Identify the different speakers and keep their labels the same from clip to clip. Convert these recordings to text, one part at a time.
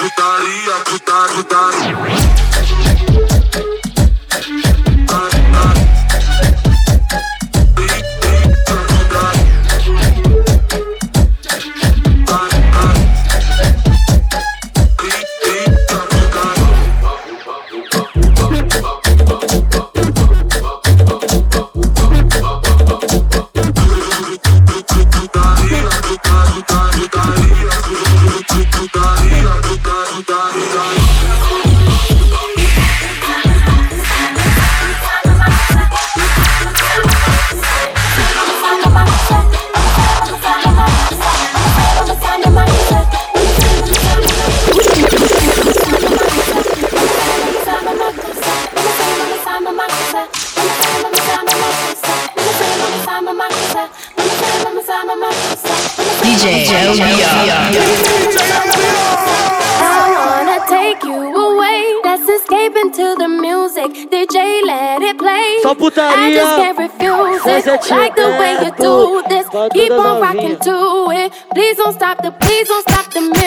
Speaker 1: putaria, putaria,
Speaker 2: putaria. Like the way you do this, keep on rocking to it. Please don't stop the, please don't stop the.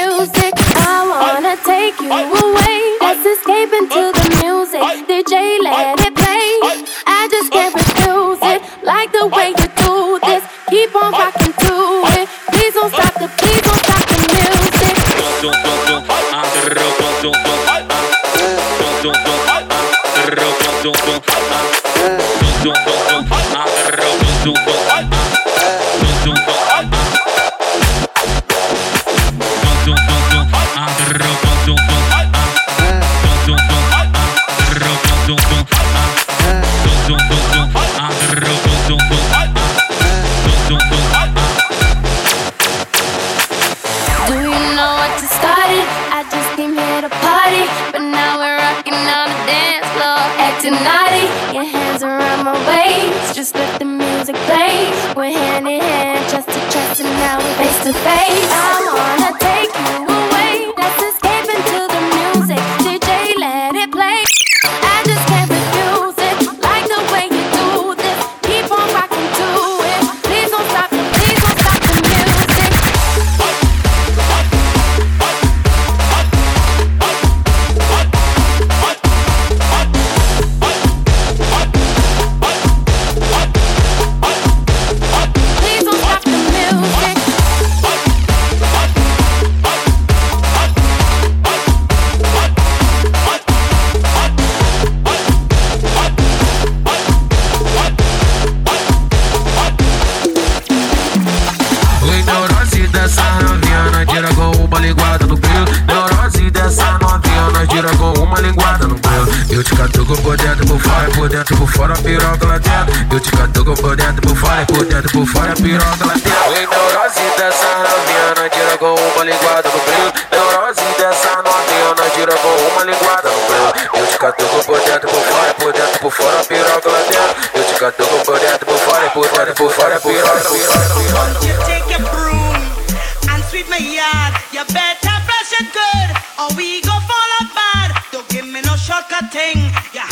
Speaker 3: for for for You take your broom and sweep my yard. You better brush it good, or we go fall apart. Don't give me no shortcut thing. You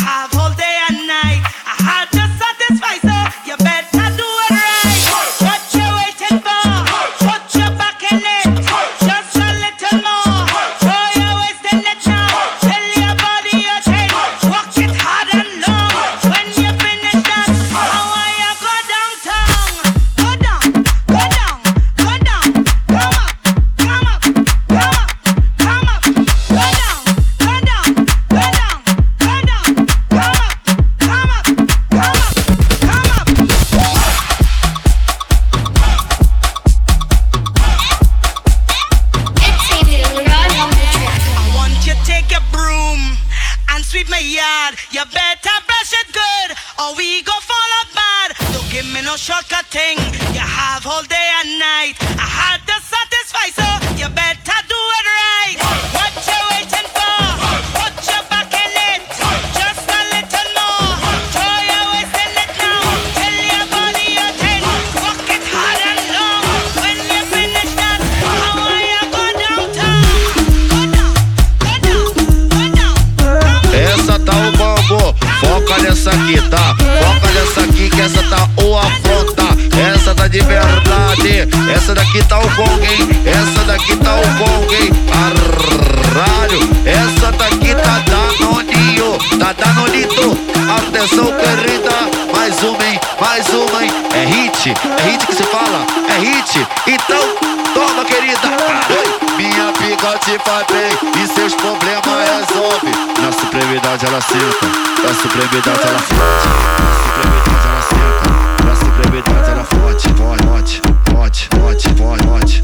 Speaker 4: proibidade, ela fode. Doce proibidade, ela senta. Doce proibidade, ela forte, forte, forte, forte, forte, forte,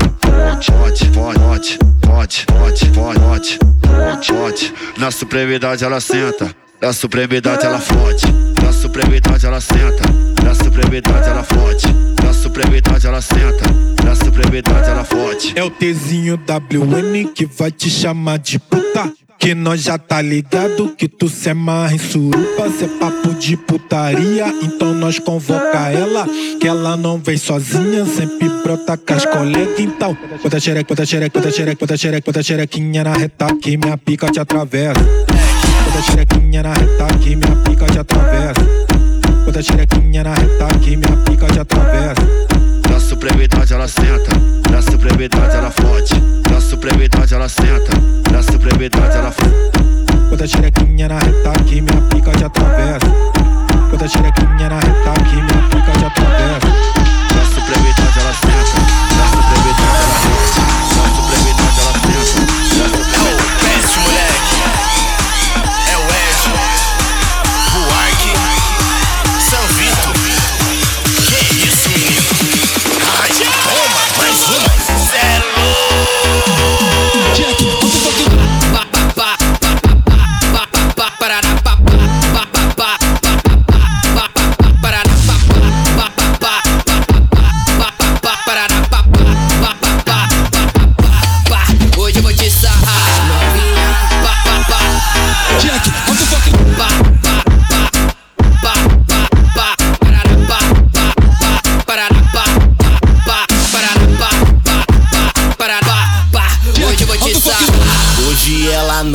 Speaker 4: forte, forte, forte, forte, forte, forte, forte. Na supremidade ela senta. Na supremidade ela forte, Na supremidade ela senta. Na supremidade ela forte, Na supremidade ela senta. Na supremidade ela forte.
Speaker 5: É o Tzinho WN que vai te chamar de puta. Que nós já tá ligado que tu se amarra em surupa, cê é papo de putaria, então nós convoca ela, que ela não vem sozinha, sempre brota com as colegas, então bota xereca, bota xereca, bota xereca, bota xereca, bota xerequinha na reta que minha pica te atravessa. Bota xerequinha na reta que minha pica te atravessa. Bota xerequinha na reta que minha pica te atravessa.
Speaker 4: Na supremidade ela senta, na supremidade ela forte, na supremidade ela senta, na supremidade ela forte.
Speaker 5: Bota xerequinha na reta que minha pica te atravessa. Bota xerequinha na reta que minha pica te atravessa.
Speaker 4: Na supremidade ela senta,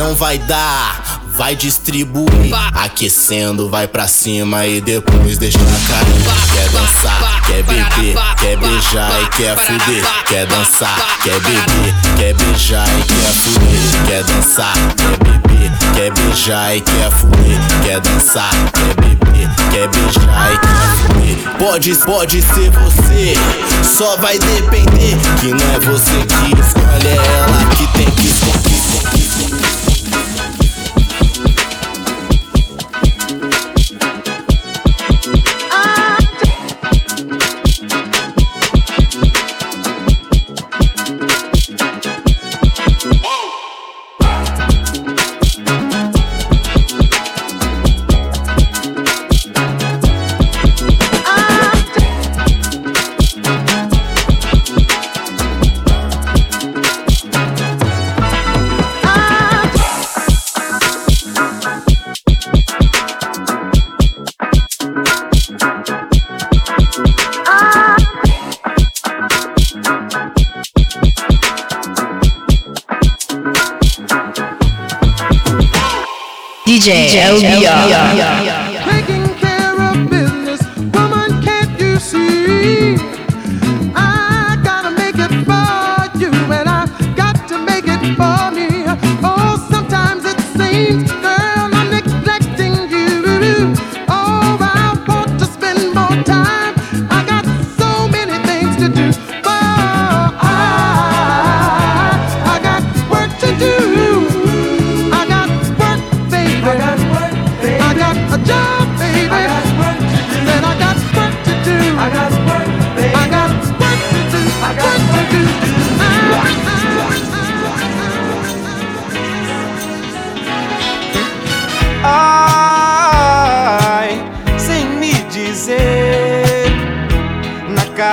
Speaker 6: não vai dar. Vai distribuir, aquecendo, vai pra cima e depois deixa cair. Quer dançar, quer beber, quer beijar e quer fuder. Quer dançar, quer beber, quer beijar e quer fuder. Quer dançar, quer beber, quer beijar e quer fuder. Quer dançar, quer beber, quer beijar e quer fuder. Pode, pode ser você, só vai depender. Que não é você que escolhe, é ela que tem que escolher.
Speaker 7: DJ,
Speaker 8: DJ LBR. LBR.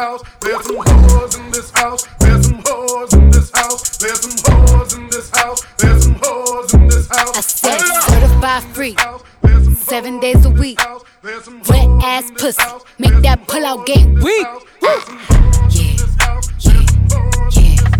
Speaker 9: House.
Speaker 10: There's some hoes in this house. There's some hoes in this house. There's some hoes in this house. There's some hoes in this house.
Speaker 11: I said certified free. Seven days a week. Wet ass pussy. Make that pull out game weak. Yeah, yeah, yeah.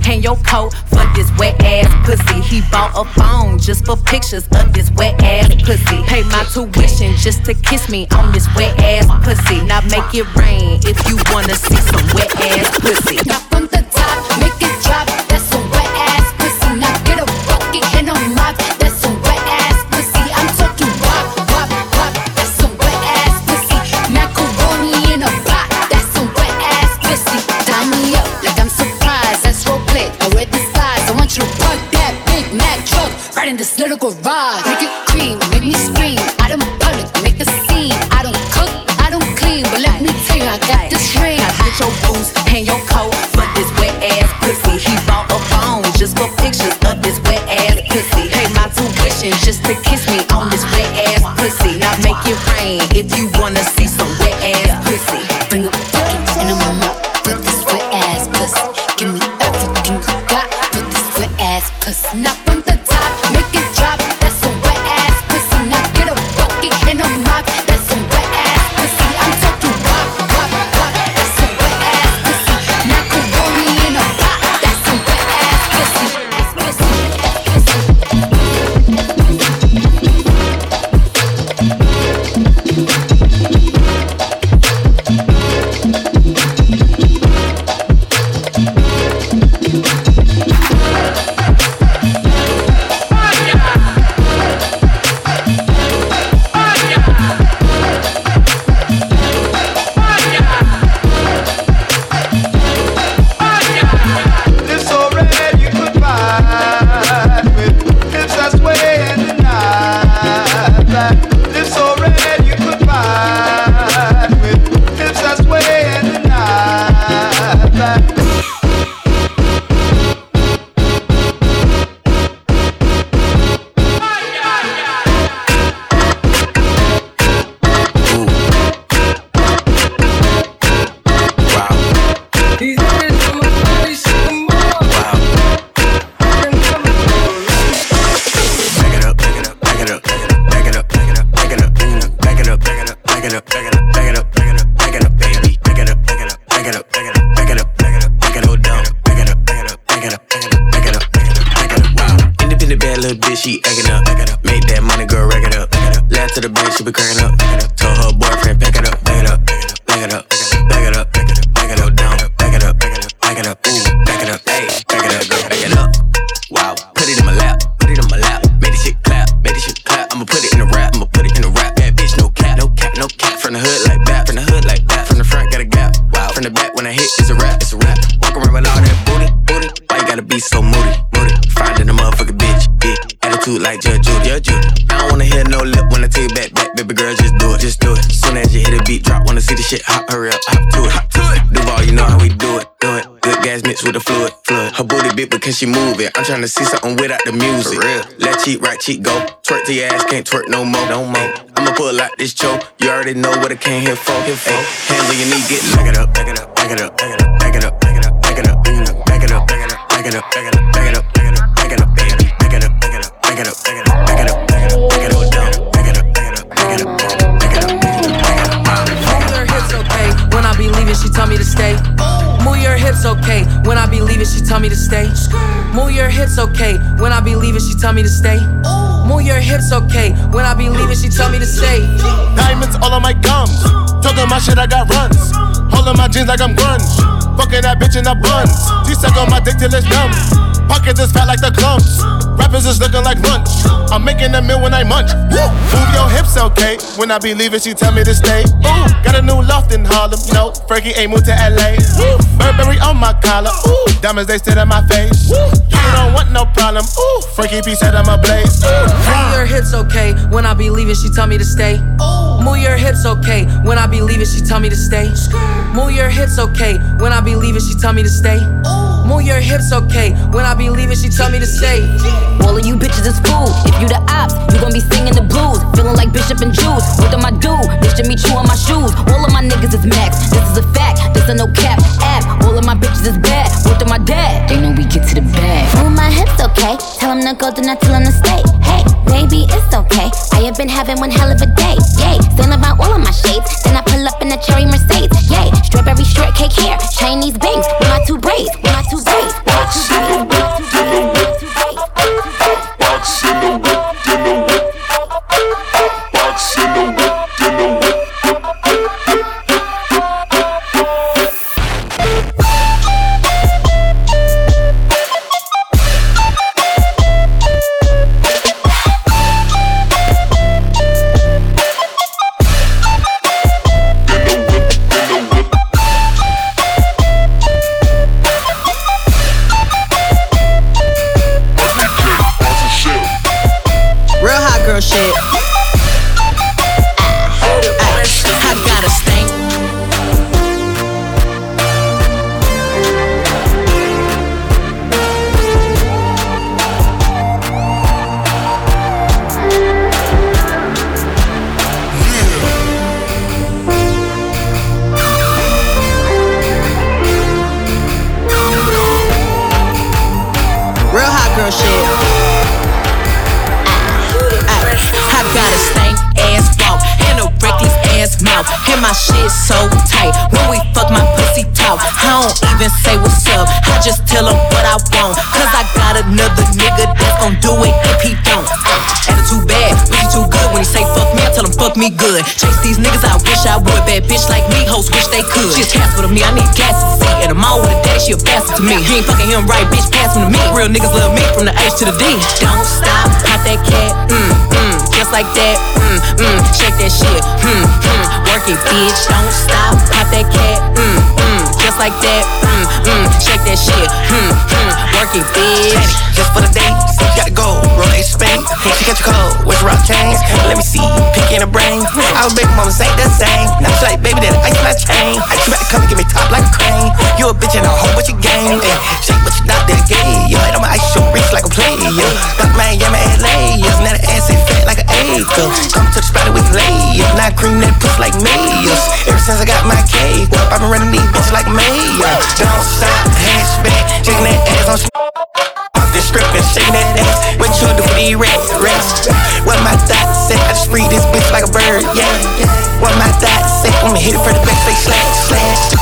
Speaker 12: hang your coat for this wet ass pussy. He bought a phone just for pictures of this wet ass pussy. Pay my tuition just to kiss me on this wet ass pussy. Now make it rain if you wanna see some wet ass pussy.
Speaker 11: could ride. Make it cream.
Speaker 12: It?
Speaker 11: I'm
Speaker 13: see something without the music. For real. Left cheek, right cheek, go. Twerk to your ass, can't twerk no more, no more. I'ma pull out this choke. You already know what I came here for. Here for. Hands on your knee, get back it up, back it up, back it up,
Speaker 12: hips, okay. When I be leaving, she tell me to stay. Move your hips, okay. When I be leaving, she tell me to stay.
Speaker 14: Diamonds all on my gums. Talking my shit, I got runs. Holding my jeans like I'm grunge. Fucking that bitch in the buns. She suck on my dick till it's numb. Pockets is fat like the clumps. Rappers is looking like lunch. I'm making a meal when I munch. Woo. Move your hips, okay. When I be leaving, she tell me to stay. Ooh. Got a new loft in Harlem. No, Frankie ain't moved to LA. Woo. Burberry on my collar. Ooh. Diamonds they sit in my face. Woo. You don't want no problem. Ooh. Frankie P said I'm a blaze. Ooh.
Speaker 12: Move your hips, okay. When I be leaving, she tell me to stay. Move your hips, okay. When I be leaving, she tell me to stay. Move your hips, okay. When I be leaving, she tell me to stay. Move your hips, okay. When I be leaving, she tell me to stay.
Speaker 15: All of you bitches is fool. If you the ops, you gon' be singing the blues. Feeling like Bishop and Juice. What am I do? Bitch to meet you on my shoes. All of my niggas is max. This is a fact. This a no cap app. All of my bitches is bad. What to my dad? They know we get to the bag.
Speaker 16: Move my hips, okay. Tell him to go, then I tell him to stay. Hey, baby, it's okay. I have been having one hell of a day. Yay, still about all of my shades. Then I pull up in a cherry Mercedes. Yay, strawberry shortcake hair. Chinese bangs with my two braids. With my two braids. With my two braids. With my two
Speaker 12: me good. Chase these niggas, I wish I would. Bad bitch like me, hoes wish they could. She's casper to me, I need gas to see. And I'm all with a dash, she a bastard to me. You ain't fucking him right, bitch, pass him to me. Real niggas love me from the H to the D. Don't stop, pop that cat, mm, mm, just like that, mm, mm, shake that shit, mm, mm, work it, bitch. Don't stop, pop that cat, mm, mm, just like that, mm, mm, shake that shit, mm, mm, work it, bitch.
Speaker 17: Just for the date, gotta go. Roll a spank. Hey, she got your cold. Where's rock chains? Let me see. Pick in the brain. Our baby mama ain't the same. Now she like, baby, that ice my chain. I you better come and give me top like a crane. You a bitch and a whole bunch of game. Ay, shake what you not that gay. Yeah, and I'ma ice your wrist like a player. Got Miami, LA. Yeah, now the ass is fat like an acre. Come to the spot we can lay. Yeah, now cream that puss like mayors. Ever since I got my cake up, I've been running these bitches like mayor. Don't stop, hatchback, shaking that ass on. The strip and shaking that ass. What you do for these rats, rats? What my thoughts say? I just free this bitch like a bird, yeah. What my thoughts say? I'ma hit it for the back, say slash, slash.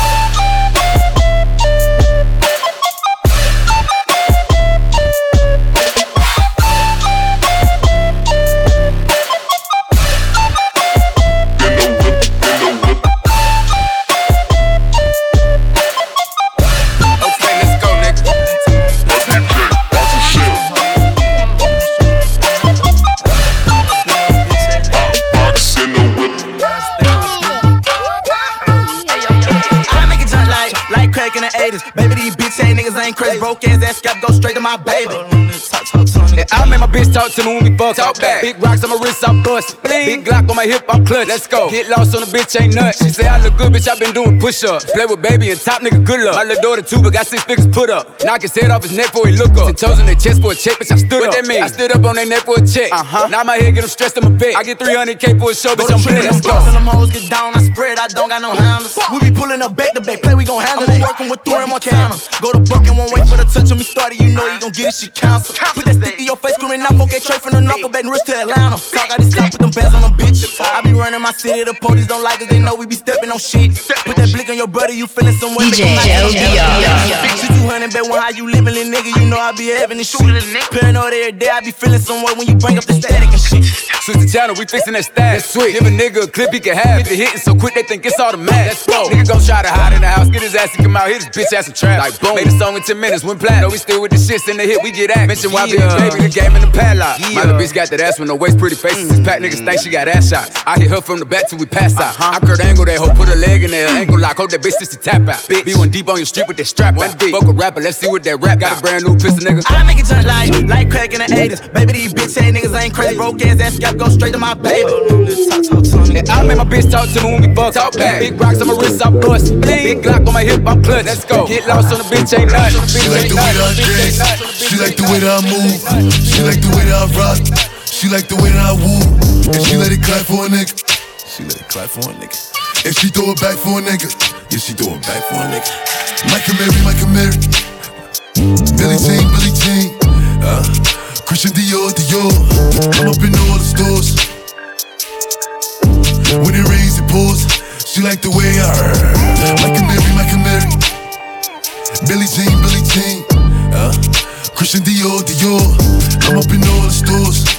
Speaker 18: Bitch
Speaker 19: talk to me when we fuck. Talk back. Big rocks on my wrist, I'm bust. Big Glock on my hip, I'm clutch. Let's go. Get lost on the bitch, ain't nuts. She say I look good, bitch. I been doing push ups. Play with baby and top nigga, good luck. My little daughter too, but got six figures put up. Knock his head off his neck before he look up. Ten toes in their chest for a check, bitch. I stood
Speaker 18: What
Speaker 19: up.
Speaker 18: that mean?
Speaker 19: I stood up on their neck for a check. Uh huh. Now my head get them stressed, I'm a bet. I get 300k for a show, bitch. I'm lit. Let's go.
Speaker 18: Them hoes get down, I spread, I don't got no handles. We be pulling up back to back, play, we gon' handle it. I'm working with Thor and Montana. Go to Buck and won't wait for the touch on me started, you know you gon' get it, she cancel. Put that sticky your face, screaming out, okay, straight from the knuckle, back Rich to Atlanta. Talk, I just stop, put them bands on them bitch. I be running my city, the police don't like us, they know we be stepping on shit. Put that blick on your brother, you feeling some way.
Speaker 7: DJ LBR.
Speaker 18: Shoot you hundred, bet one how you living, little nigga, you know I be having this shit. Paranoid every day, I be feeling some way when you bring up the static and shit.
Speaker 19: Switch the channel, we fixing that stack. That's sweet. Give a nigga a clip he can have. Hit the hitting so quick they think it's automatic. Let's go. Nigga gon' try to hide in the house, get his ass to come out, hit his bitch ass some trap. Like boom. Made a song in 10 minutes, went platinum. Know we still with the shits in the hit, we get at. Mention why yeah. baby, the game in the padlock. Yeah. My little bitch got that ass with no waist, pretty faces. This pack niggas think she got ass shots. I hit her from the back till we pass out. Uh-huh. I curd angle that hoe, put a leg in there, ankle lock, hold that bitch just to tap out. Bitch. Be one deep on your street with that strap one deep. Fuck a rapper, let's see what that rap got. A brand new pistol, nigga.
Speaker 18: I make it jump like, like crack in the 80s. Baby, these bitch ass niggas ain't crazy. Broke ass ass scalp go straight to my baby.
Speaker 19: And I make my bitch talk to me when we fuck. Talk back. Big rocks on my wrist, I bust. Big Glock on my hip, I'm clutch. Let's go. Get lost on the bitch, ain't nothing.
Speaker 20: She like the way that I dance. She like the way that I move. She like the way that I rock. She like the way that I woo. And she let it clap for a nigga. She let it clap for a nigga. And she throw it back for a nigga. Yeah, she throw it back for a nigga. Michael Mary, Michael Mary. Billy Jean, Billy Jean. Uh, Christian Dior, Dior. I'm up in all the stores. When it rains, it pours. She like the way I heard. Michael Mary, Michael Mary. Billy Jean, Billy Jean. Uh, Christian Dior, Dior. I'm up in all the stores.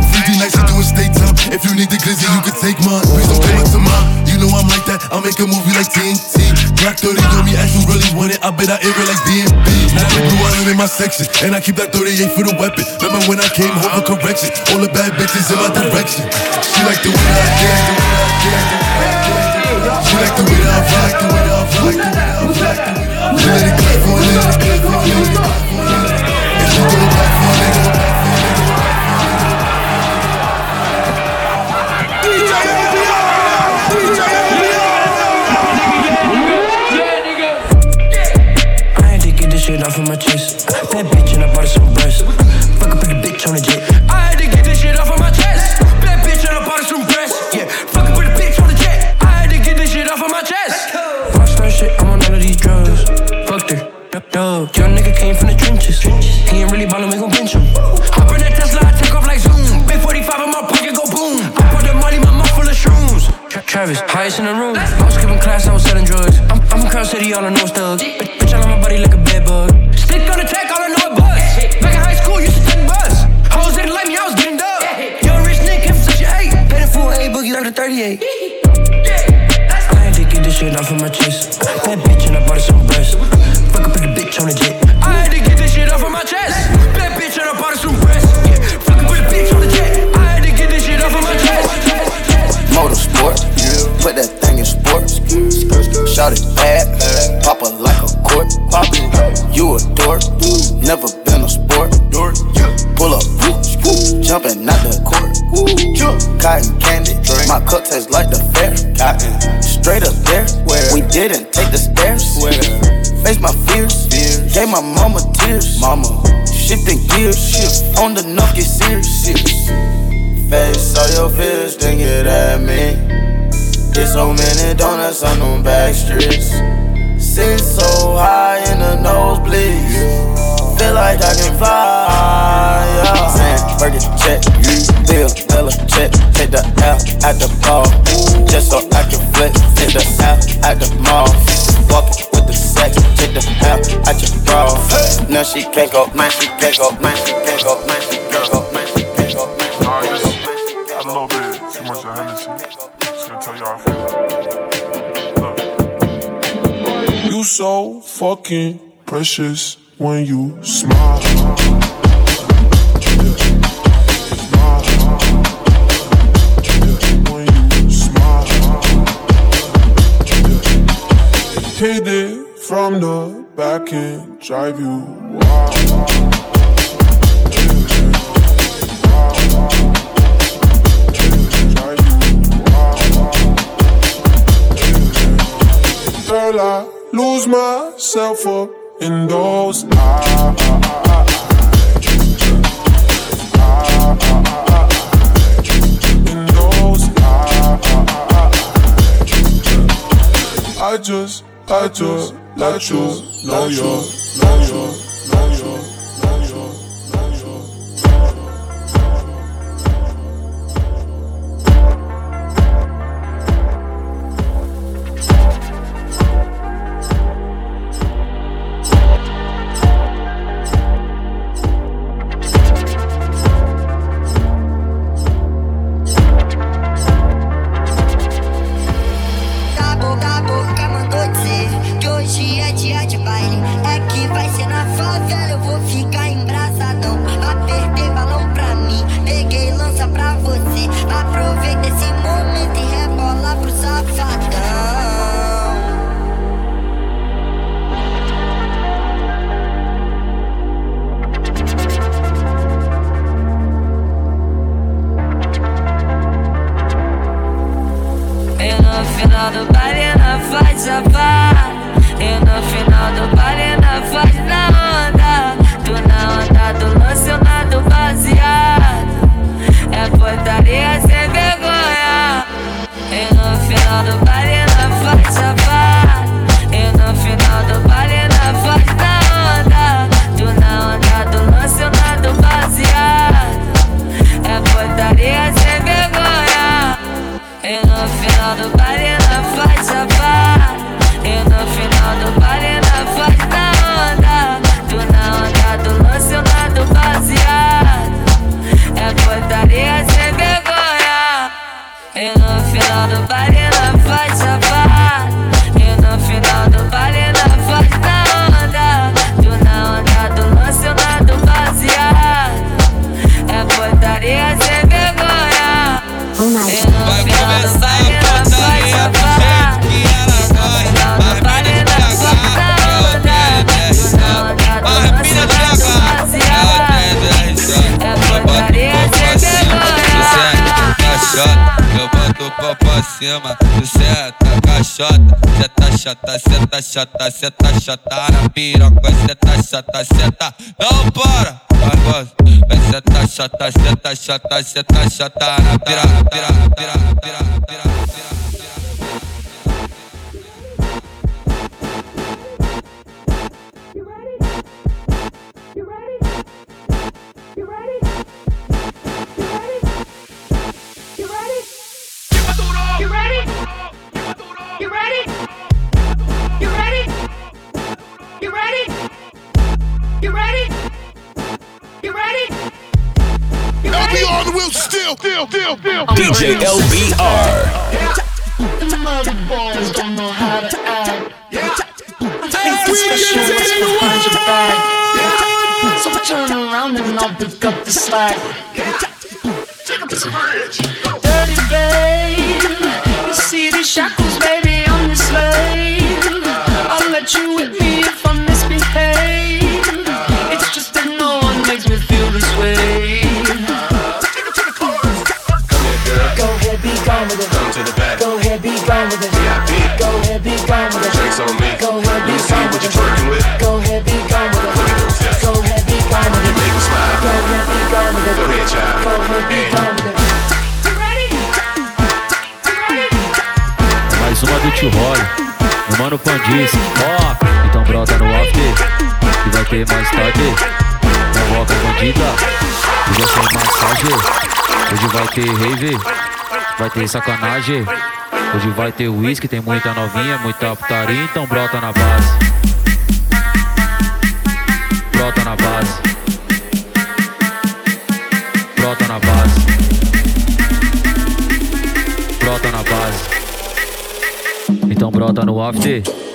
Speaker 20: 3D nights, we doing state time. If you need the glizzy, you can take mine. Please don't come up to mine. You know I'm like that, I'll make a movie like TNT. Black 30 on me, ask you really want it. I bet I air it like DMB. Now they blue island in my section, and I keep that 38 for the weapon. Remember when I came home for correction? All the bad bitches in my direction. She like the way I get, the way I get, the way I get. She like the way that I rock, the way that I rock, the way that I rock, the way that I rock. She let it clap for a nigga, clap for
Speaker 21: dog. Young nigga came from the trenches. He ain't really ballin', we gon' bench him. Hop in that Tesla, I take off like zoom. Big 45 in my pocket, go boom. I put the money, my mouth full of shrooms. Tra- Travis, highest in the room. I was skipping class, I was selling drugs. I'm, I'm from Crown City, all I know is thugs. Bitch, all on my body like a bed bug. Stick on the track, all I know is buzz. Back in high school, used to take bus. Hoes didn't like me, I was getting dub. Young rich nigga, came from such eight. Paid a full A boogie like a 38. I had to get this shit off of my chest.
Speaker 22: Face my fears, gave my mama tears. Mama, shifting gears, on the knock, get serious. Face all your fears, then get at me. Get so many donuts on them back streets. Sit so high in the nose nosebleeds. Feel like I can fly. Yeah. Saying, Burger check, you Bill, Bella check. Take the L at the ball. Just so I can flip, Take the L at the mall. Walking with. Take the L at your bra. Now she can't go, man, she can't go, man, she can't go, man, she can't go, man, she can't go,
Speaker 10: You so fucking precious when you smile. from the back and drive you wild.
Speaker 23: Girl, I lose myself up in those eyes. I just, I just let you know you're, know you're,
Speaker 24: chata, seta, chata, seta, chata na piroca, seta, chata, seta, não para. Vai, vai, seta, senta, chata, seta, chata, seta chata na piroca, piroca, piroca, piroca, piroca.
Speaker 25: You ready? You ready?
Speaker 20: LBR on the wheel still, still, still, still.
Speaker 26: DJ LBR.
Speaker 25: The mother boys don't know how to act. So turn around and I'll pick up the slack. Dirty babe, you see these shackles, baby, I'm the slave. I'll let you with me if I
Speaker 27: Come.
Speaker 28: Mais uma do Tio mano Pandis, ó, então brota no after, que vai ter mais tarde, convoca bandida, hoje vai ter massagem, hoje vai ter rave, vai ter sacanagem, hoje vai ter whisky, tem muita novinha, muita putaria, então brota na base, brota na base, brota na base, brota na base. Então brota no after.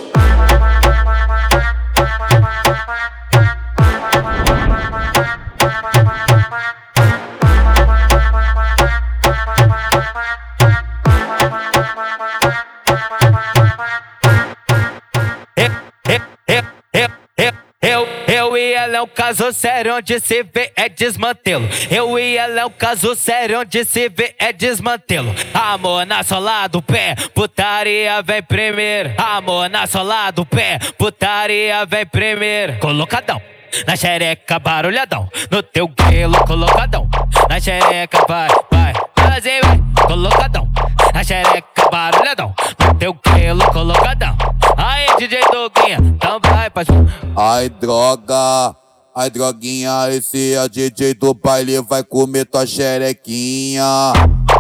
Speaker 29: Caso sério onde se vê é desmantelo. Eu e ela é um caso sério onde se vê é desmantelo. Amor na sola do pé, putaria vem primeiro. Amor na sola do pé, putaria vem primeiro. Colocadão. Na xereca, barulhadão. No teu grelo, colocadão. Na xereca, vai, vai. Fazer, vai. Colocadão. Na xereca, barulhadão. No teu grelo, colocadão. Aí, DJ Doguinha, então vai, parceiro.
Speaker 30: Ai, droga. Ai, droguinha, esse é o DJ do baile, vai comer tua xerequinha.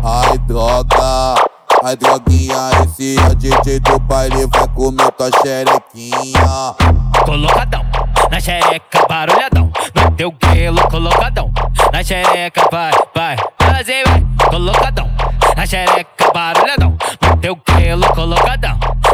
Speaker 30: Ai, droga. Ai, droguinha, esse é o DJ do baile, vai comer tua xerequinha.
Speaker 29: Colocadão. Na xereca, barulhadão. No teu grelo, colocadão. Na xereca, vai, vai. Fazer, vai. Colocadão. Na xereca, barulhadão. No teu grelo, colocadão.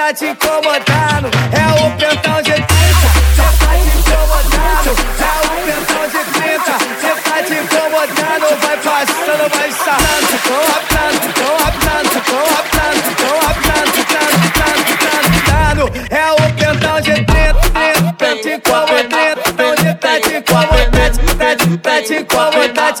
Speaker 31: tá te incomodando. É o pentão de 30 que tá te incomodando. É o pentão de 30 que tá te incomodando. Vai passando, vai sarrando. Tô raptando, tô raptando, tô raptando, tô raptando, tando, tando, tando, tando. É o pentão de 30, 30, tá te incomodando. Tá te incomodando, tá te, tá te incomodando.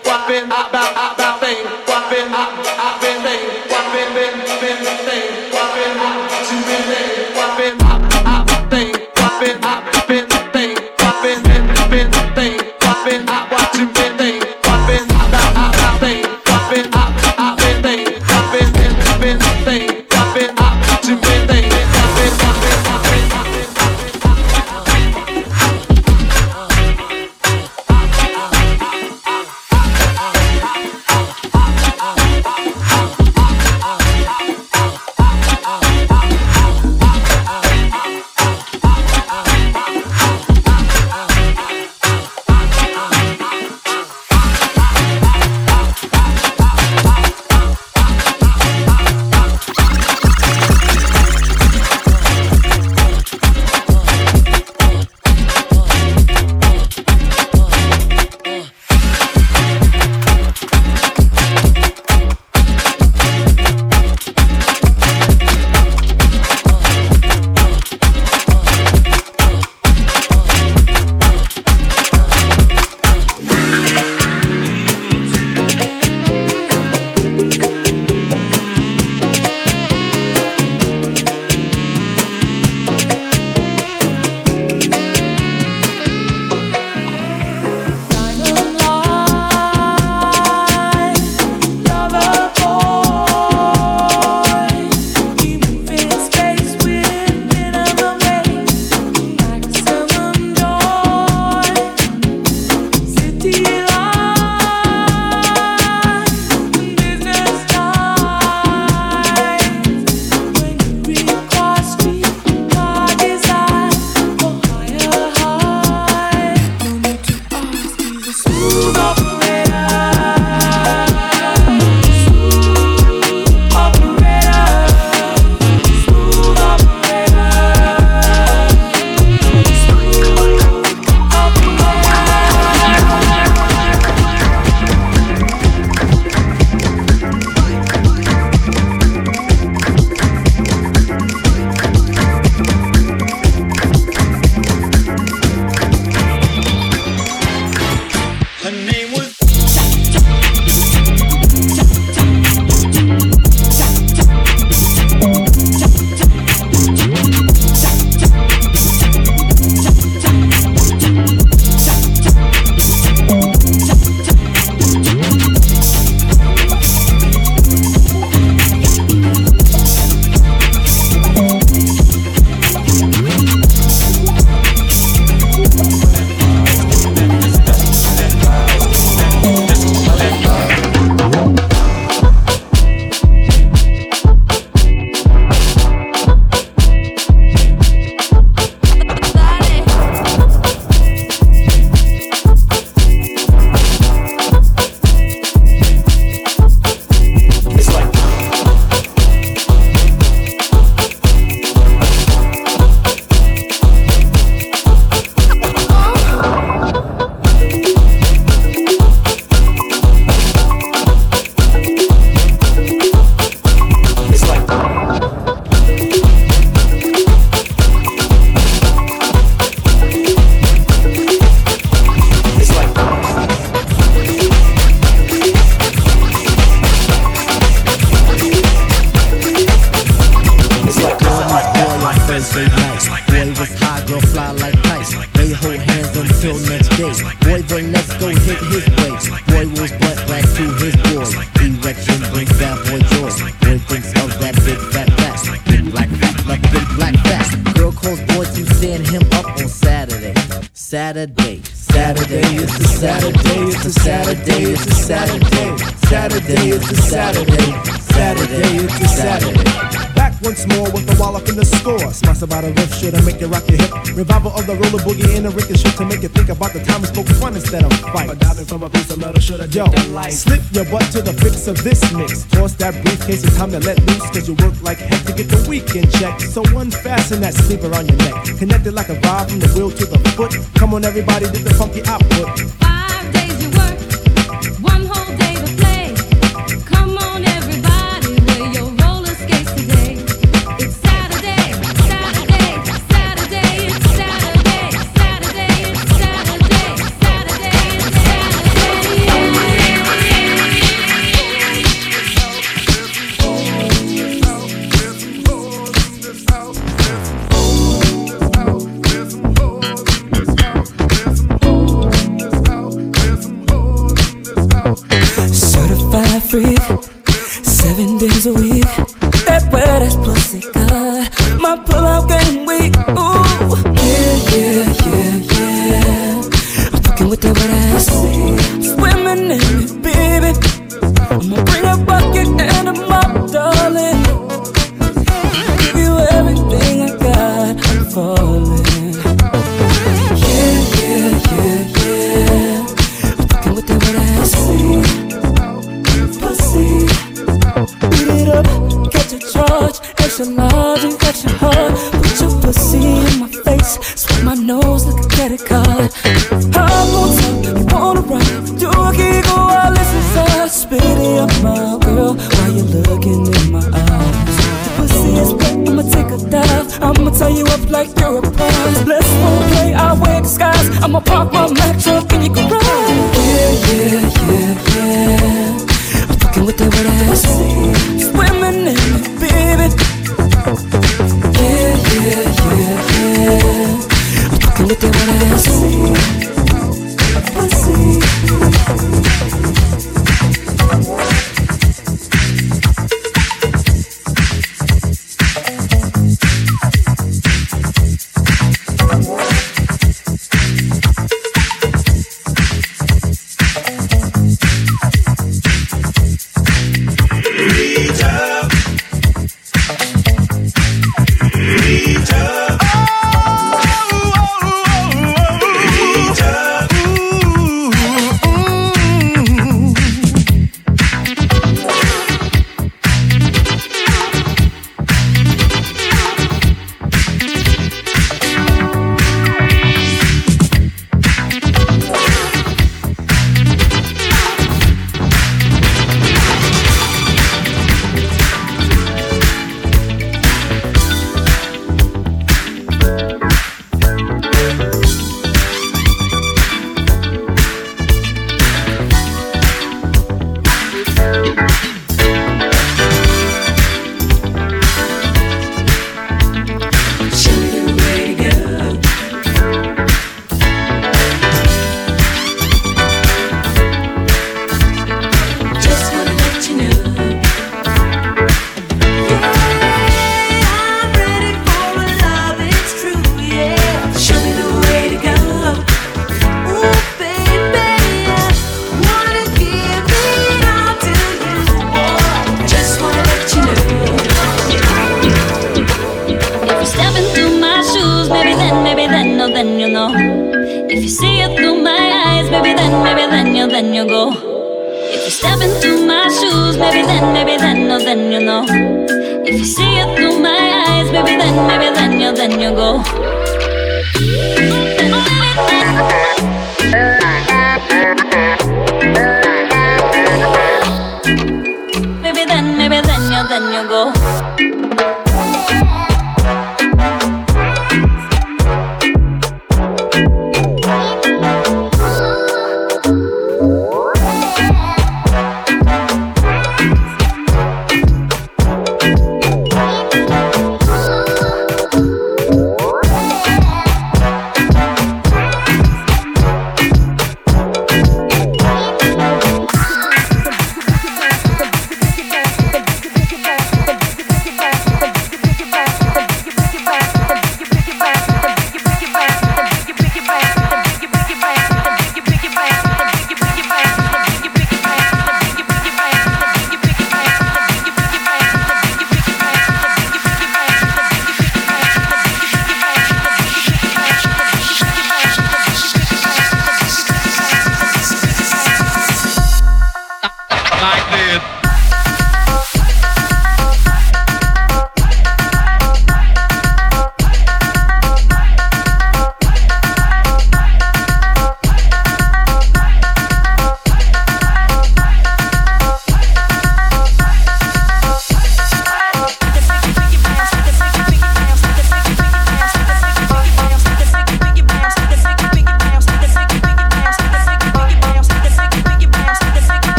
Speaker 31: case it's
Speaker 32: time to let loose, cause you work like heck to get the weekend check. So unfasten that sleeper on your neck. Connected like a rod from the wheel to the foot. Come on, everybody, get the funky output.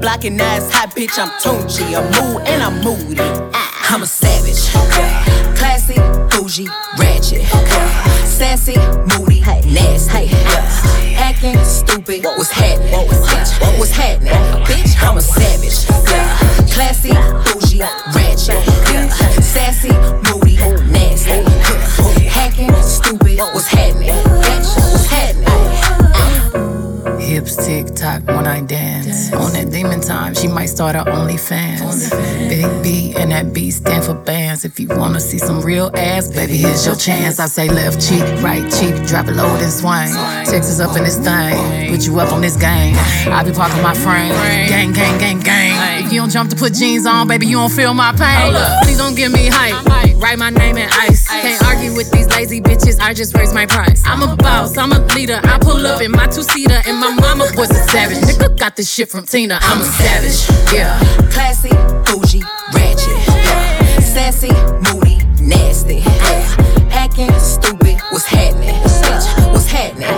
Speaker 12: Block and now hot, bitch. I'm Tunchi. I'm mood and I'm moody.
Speaker 33: Start her OnlyFans. Big B and that B stand for bands. If you wanna see some real ass, baby, here's your chance. I say left cheek, right cheek, drop it low and swing. Texas up in this thing, put you up on this game. I be parking my frame, gang, gang, gang, gang. If you don't jump to put jeans on, baby, you don't feel my pain. Please don't give me hype. Write my name in ice. Can't argue with these lazy bitches. I just raise my price. I'm a boss, I'm a leader. I pull up in my two seater, and my mama was a savage. Nigga got this shit from Tina. I'm a savage. Yeah.
Speaker 12: Classy, bougie, ratchet. Yeah. Sassy, moody, nasty. Yeah. Acting stupid, what's happening? What's happening?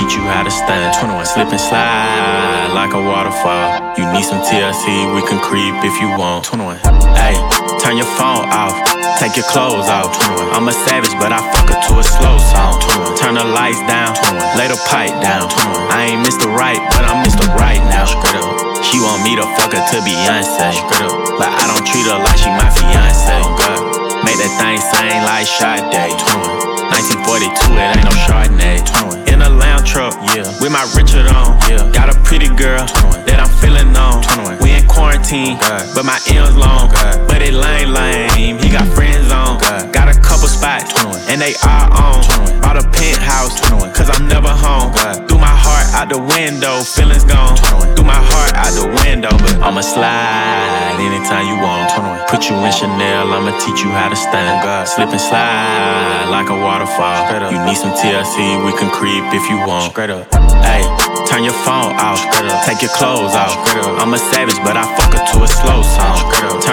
Speaker 34: Teach you how to stand. 21, slip and slide like a waterfall. You need some TLC, we can creep if you want. 21, hey, turn your phone off, take your clothes off. 21, I'm a savage, but I fuck her to a slow song. 21, turn the lights down, 21, lay the pipe down. 21, I ain't Mr. Right, but I'm Mr. Right now. Straight up. She want me to fuck her to Beyonce. Straight up. But I don't treat her like she my fiance. Oh God. Make that thing sing like Sade. 1942, it ain't no Chardonnay. In a lounge truck, yeah, with my Richard on. Yeah, got a pretty girl that I'm feeling on. We in quarantine, but my M's long. But it lame, lame. He got friends on. Got couple spots, and they all on. Bought a penthouse, cause I'm never home. Threw my heart out the window, feelings gone. Threw my heart out the window, but I'ma slide anytime you want. Put you in Chanel, I'ma teach you how to stand. Slip and slide like a waterfall. You need some TLC, we can creep if you want. Hey, turn your phone off. Take your clothes off. I'm a savage, but I fuck her to a slow song.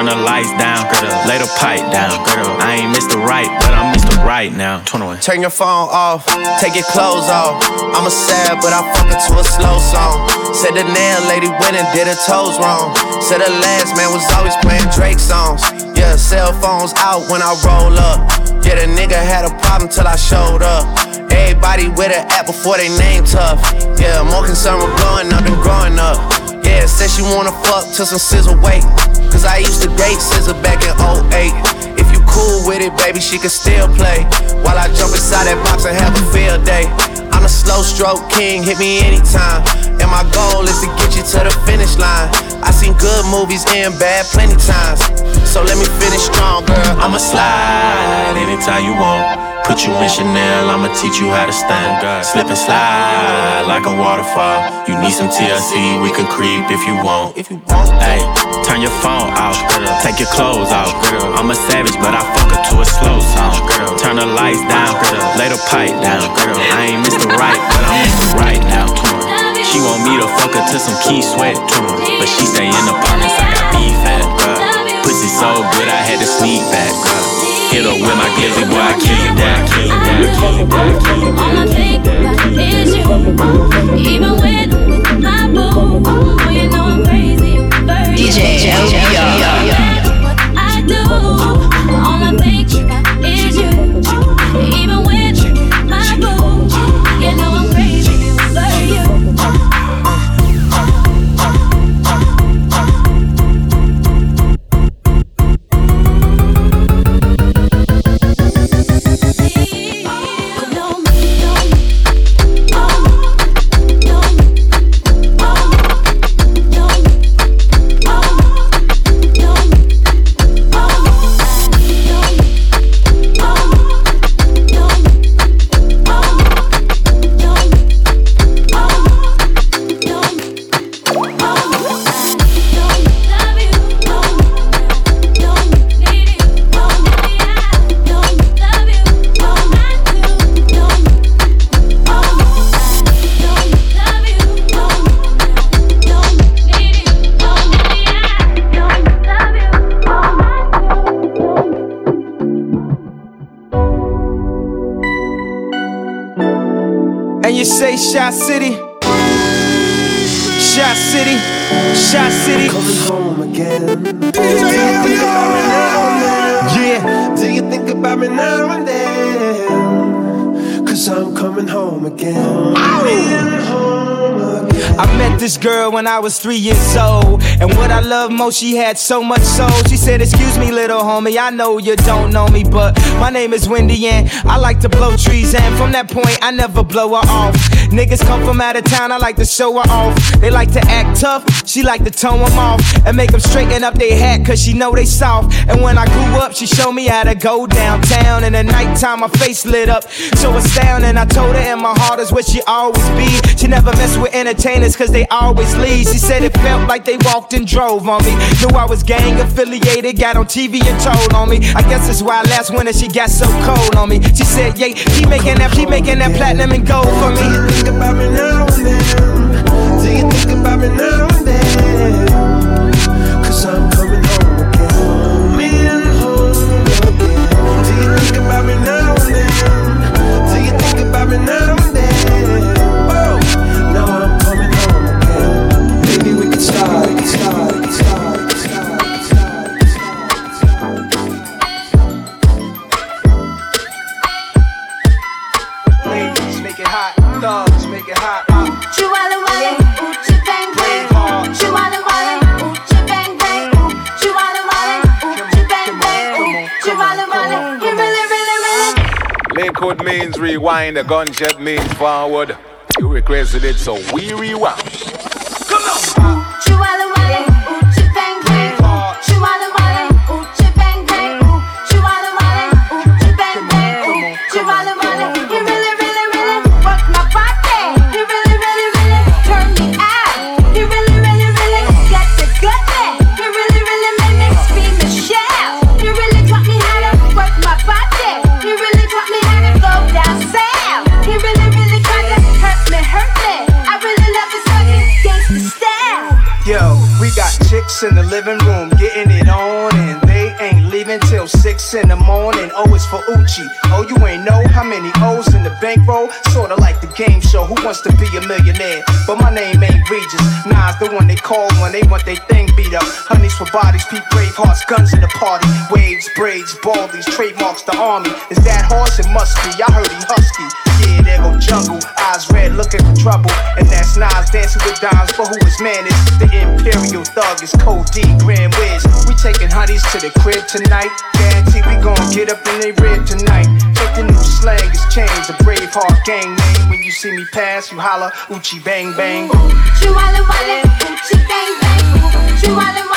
Speaker 34: Turn the lights down, lay the pipe down. I ain't Mr. Right, but I'm Mr. Right now. 21.
Speaker 35: Turn your phone off, take your clothes off. I'm a sad, but I fuck it to a slow song. Said the nail lady went and did her toes wrong. Said the last man was always playing Drake songs. Yeah, cell phones out when I roll up. Yeah, the nigga had a problem till I showed up. Everybody with an app before they name tough. Yeah, more concerned with blowing up than growing up. Yeah, said she wanna fuck till some SZA wait. Cause I used to date SZA back in 08. If you cool with it, baby, she can still play. While I jump inside that box and have a field day. I'm a slow stroke king, hit me anytime. And my goal is to get you to the finish line. I seen good movies and bad plenty times. So let me finish strong, girl.
Speaker 34: I'ma slide anytime you want. Put you in Chanel, I'ma teach you how to stand. Slip and slide like a waterfall. You need some TLC, we can creep if you want. If you want, hey, turn your phone off, take your clothes off. I'm a savage, but I fuck her to a slow song. Turn the lights down, lay the pipe down. Girl. I ain't Mr. Right, but I'm Mr. Right now. She want me to fuck her to some Keith Sweat, but she stay in the apartments. I got beef at. Pussy so good, I had to sneak back, girl. Hit her with my glizzy, boy, I kill you down, kill you down, kill you down, kill you down.
Speaker 2: All I think about is you. Even when with my boo, oh, you know I'm crazy over you.
Speaker 16: DJ
Speaker 2: What I do, all I think about is you. Even when my boo, you know I'm crazy over you.
Speaker 32: When I was three years old. And what I love most, she had so much soul. She said, Excuse me, little homie, I know you don't know me, but my name is Wendy and I like to blow trees. And from that point, I never blow her off. Niggas come from out of town, I like to show her off. They like to act tough, she like to tone them off. And make them straighten up their hat, cause she know they soft. And when I grew up, she showed me how to go downtown. In the nighttime, my face lit up, so astounding. I told her in my heart is where she always be. She never mess with entertainers, cause they always leave. She said it felt like they walked and drove on me. Knew I was gang affiliated, got on TV and told on me. I guess that's why last winter she got so cold on me. She said, yeah, keep making that, keep making that platinum and gold for me.
Speaker 36: Do you Think about me now and then. Do you think about me now and then?
Speaker 37: The gunshot means forward. You requested it, so we rewound.
Speaker 38: Who wants to be a millionaire? But my name ain't Regis. Nas the one they call when they want their thing beat up. Honeys for bodies, peep brave hearts, guns in the party. Waves, braids, baldies, trademarks the army. Is that horse? It must be. I heard he husky. Yeah, there go jungle. Eyes red, looking for trouble. And that's Nas dancing with dimes for who is man is. The Imperial Thug is Code D, Grand Wiz. We taking honeys to the crib tonight. Guarantee we gon' get up in they rib tonight. Check the new slang it's changed. A brave heart gang name. When you see me pass, you holla Oochie bang bang.
Speaker 2: Bang bang. She wildin' wildin', she bang bang. She wildin'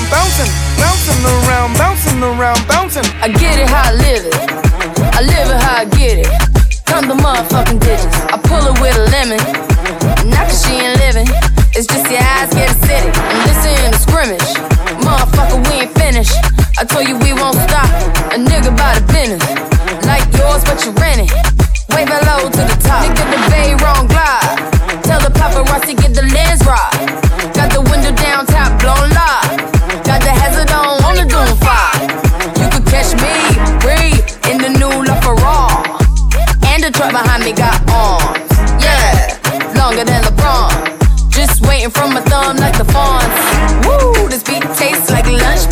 Speaker 14: around, bouncing, bouncing around, bouncing around, bouncing.
Speaker 32: I get it how I live it. I live it how I get it. Come the motherfucking digits. I pull it with a lemon. Not cause she ain't living. It's just your eyes get acidic. And listen to scrimmage. Motherfucker, we ain't finished. I told you we won't stop. A nigga by the business.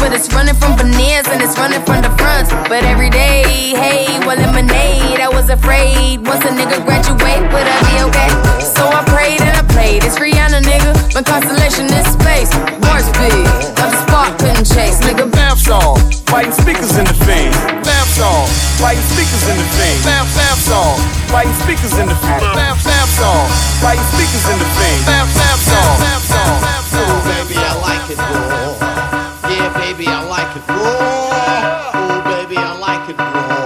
Speaker 32: But it's running from veneers and it's running from the fronts. But every day, hey, well, lemonade. I was afraid once a nigga graduate, would I be okay? So I prayed and I played. It's Rihanna, nigga. My constellation is space. War speed, but the spark couldn't chase, nigga.
Speaker 14: Bath song, fighting speakers in the fiend. Bath song, fighting speakers in the fiend. Bath bath song, fighting speakers in the fiend. Bath bath song, fighting speakers in the fiend. Bath bath song, bath song, bath
Speaker 39: baby, I like it raw. Ooh, baby, I like it raw.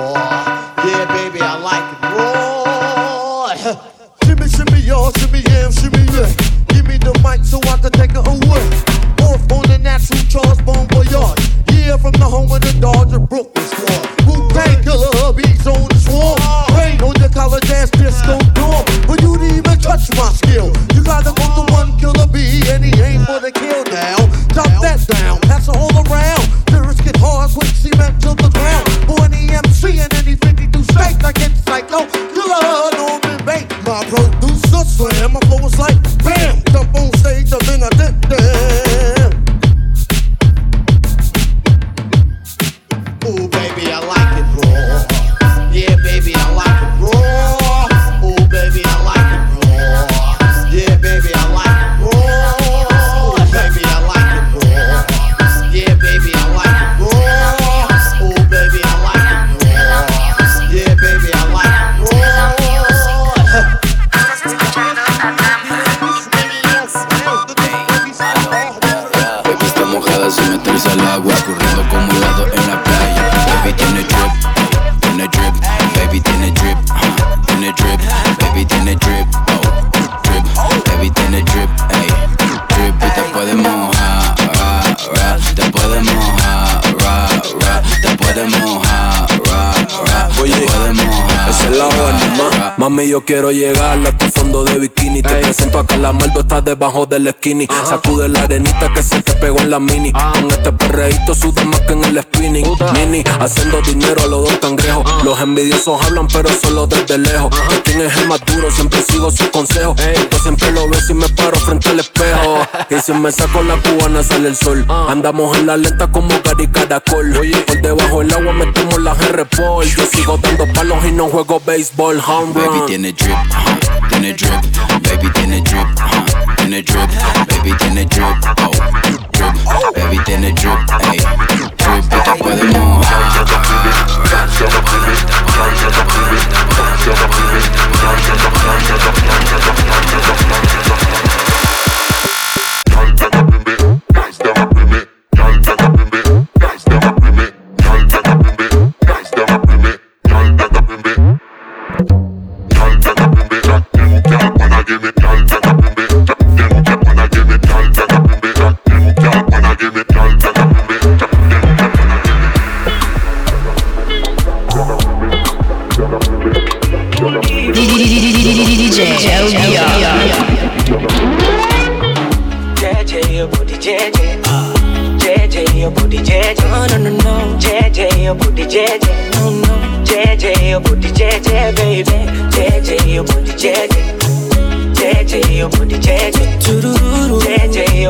Speaker 35: Del skinny. Sacude la arenita que se te pegó en la mini. Con este perreíto suda más que en el spinning. Nini, haciendo dinero a los dos cangrejos. Los envidiosos hablan, pero solo desde lejos. ¿Quién es el más duro? Siempre sigo sus consejos. Yo siempre lo veo si me paro frente al espejo. Y si me saco la cubana sale el sol. Andamos en la lenta como Gary Caracol. Por debajo del agua metemos la R-Pol. Yo sigo dando palos y no juego béisbol. Home run.
Speaker 40: Baby tiene drip, uh, tiene drip. Baby tiene drip, uh, tiene drip. Baby tiene drip, oh, drip. Baby tiene drip, ey, drip. Y te puede mojar.
Speaker 41: DJ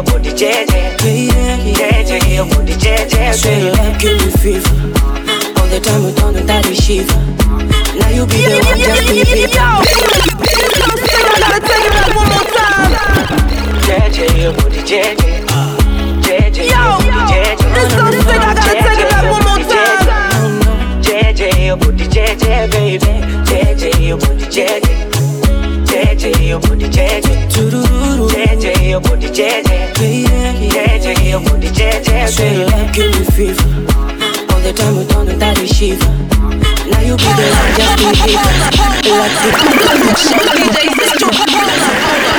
Speaker 42: your booty JJ. JJ, your booty JJ,
Speaker 18: Sweet love give me fever. All the time we don't know that shiver. Now you be the one, just be
Speaker 42: JJ, your booty JJ. JJ, your booty JJ.
Speaker 18: This song sick, I gotta take it back one more
Speaker 42: time. JJ, your booty JJ, baby. JJ, your booty JJ. JJ, your booty JJ. JJ, your booty JJ. JJ, your booty JJ,
Speaker 18: Sweet love give me fever. All the time we don't know that we shiver. Now you be the one, just be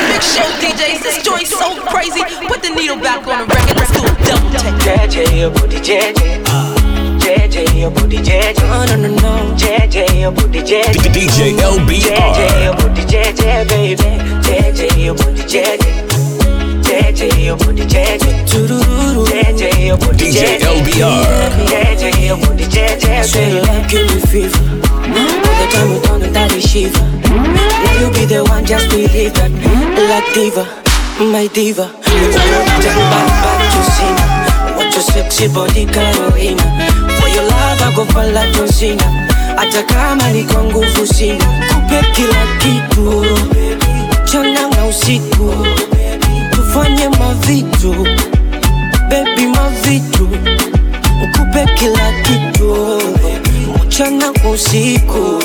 Speaker 41: Big show DJs, this joint so crazy. Put the needle back on the record, let's do a double take.
Speaker 42: JJ, your booty JJ. Ah. Uh, JJ, your booty JJ. No, no, no, no. JJ, your booty JJ.
Speaker 43: DJ LBR.
Speaker 42: JJ, your booty JJ, baby. JJ, your booty JJ. JJ, your booty JJ. JJ, your booty
Speaker 43: DJ
Speaker 42: JJ.
Speaker 43: LBR.
Speaker 42: JJ, your booty JJ,
Speaker 18: Sweet
Speaker 42: baby.
Speaker 18: love give me fever. All the time we don't know that we shiver. Now you be the one, just believe that. Like diva, my diva. You wanna turn back, back to sin. What your sexy body Carolina. Your love I go for like Hata kama ni kwa nguvu sina, kupe kila kitu. Chana na usiku, tufanye mavitu. Baby, mavitu. Kupe kila kitu. Chana kwa usiku,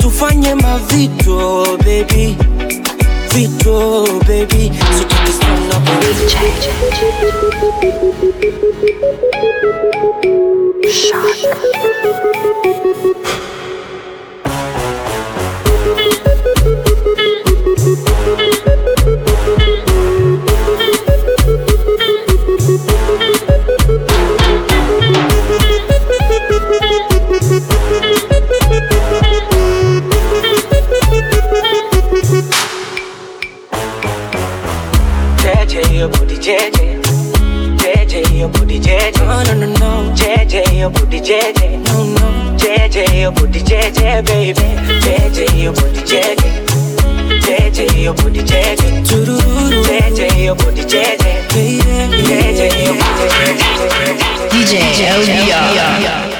Speaker 18: tufanye mavitu baby, vitu baby, so tukisana
Speaker 42: JJ, your booty JJ. JJ, your booty JJ.
Speaker 18: No, no, no, no.
Speaker 42: JJ, your booty JJ.
Speaker 18: No, no.
Speaker 42: JJ, your booty JJ, baby. JJ, your booty JJ. JJ, your booty JJ. JJ, your booty JJ. JJ, your booty JJ.
Speaker 41: DJ LBR.